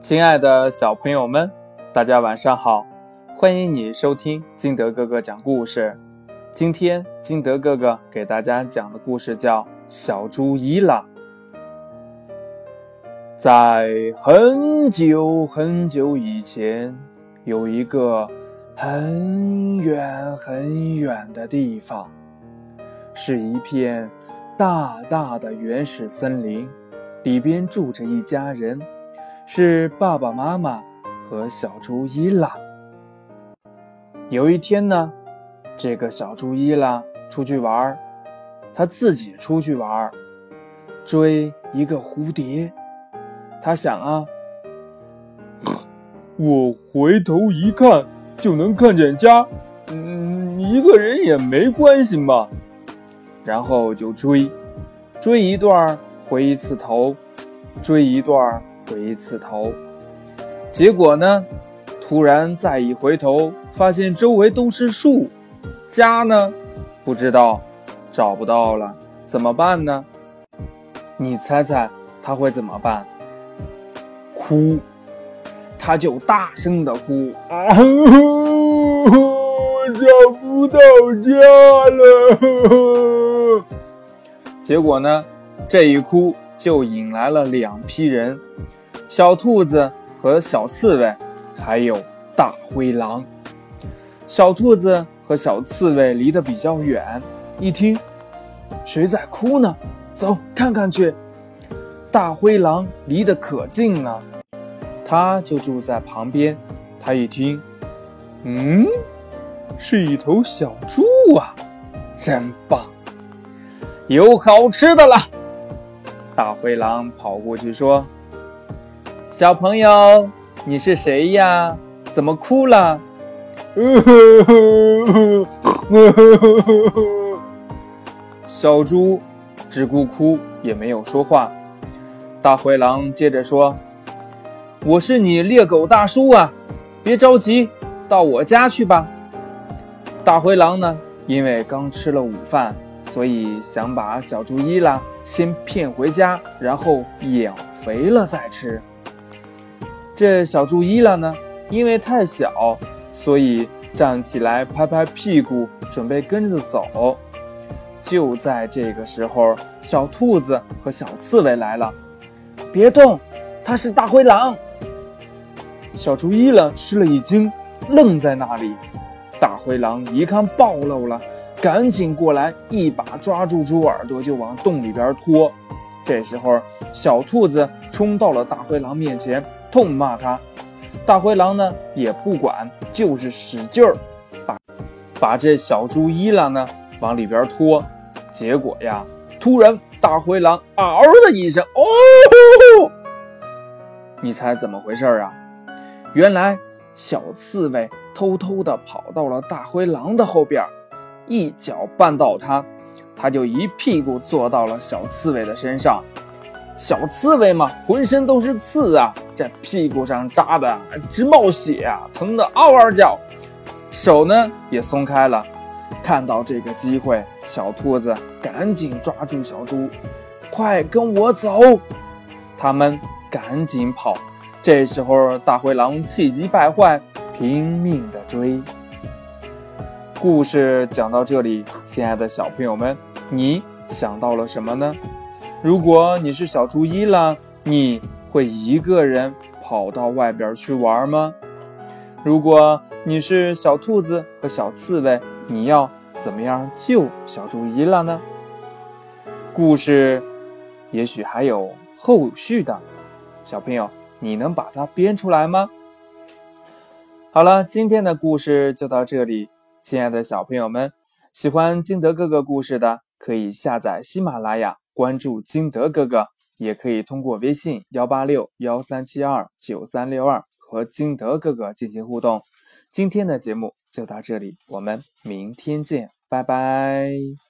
亲爱的小朋友们，大家晚上好！欢迎你收听金德哥哥讲故事。今天金德哥哥给大家讲的故事叫《小猪伊朗》。在很久很久以前，有一个很远很远的地方，是一片大大的原始森林，里边住着一家人。是爸爸妈妈和小猪伊拉。有一天呢，这个小猪伊拉出去玩儿，他自己出去玩儿，追一个蝴蝶。他想啊，我回头一看就能看见家，嗯，一个人也没关系嘛。然后就追，追一段回一次头，追一段。回一次头，结果呢？突然再一回头，发现周围都是树，家呢？不知道，找不到了，怎么办呢？你猜猜他会怎么办？哭，他就大声的哭啊！我找不到家了。结果呢？这一哭就引来了两批人。小兔子和小刺猬，还有大灰狼。小兔子和小刺猬离得比较远，一听，谁在哭呢？走，看看去。大灰狼离得可近了，他就住在旁边。他一听，嗯，是一头小猪啊，真棒，有好吃的了。大灰狼跑过去说。小朋友，你是谁呀？怎么哭了？小猪只顾哭，也没有说话。大灰狼接着说：“我是你猎狗大叔啊，别着急，到我家去吧。”大灰狼呢，因为刚吃了午饭，所以想把小猪伊拉先骗回家，然后养肥了再吃。这小猪伊拉呢，因为太小，所以站起来拍拍屁股，准备跟着走。就在这个时候，小兔子和小刺猬来了。别动，它是大灰狼。小猪伊拉吃了一惊，愣在那里。大灰狼一看暴露了，赶紧过来，一把抓住猪耳朵就往洞里边拖。这时候，小兔子冲到了大灰狼面前。痛骂他，大灰狼呢也不管，就是使劲儿把把这小猪伊拉呢往里边拖。结果呀，突然大灰狼嗷的一声，哦，你猜怎么回事啊？原来小刺猬偷偷的跑到了大灰狼的后边，一脚绊倒它，它就一屁股坐到了小刺猬的身上。小刺猬嘛，浑身都是刺啊，在屁股上扎的直冒血啊，疼得嗷嗷叫。手呢也松开了。看到这个机会，小兔子赶紧抓住小猪，快跟我走！他们赶紧跑。这时候，大灰狼气急败坏，拼命的追。故事讲到这里，亲爱的小朋友们，你想到了什么呢？如果你是小猪伊拉，你会一个人跑到外边去玩吗？如果你是小兔子和小刺猬，你要怎么样救小猪伊拉呢？故事也许还有后续的，小朋友，你能把它编出来吗？好了，今天的故事就到这里，亲爱的小朋友们，喜欢金德哥哥故事的，可以下载喜马拉雅。关注金德哥哥，也可以通过微信幺八六幺三七二九三六二和金德哥哥进行互动。今天的节目就到这里，我们明天见，拜拜。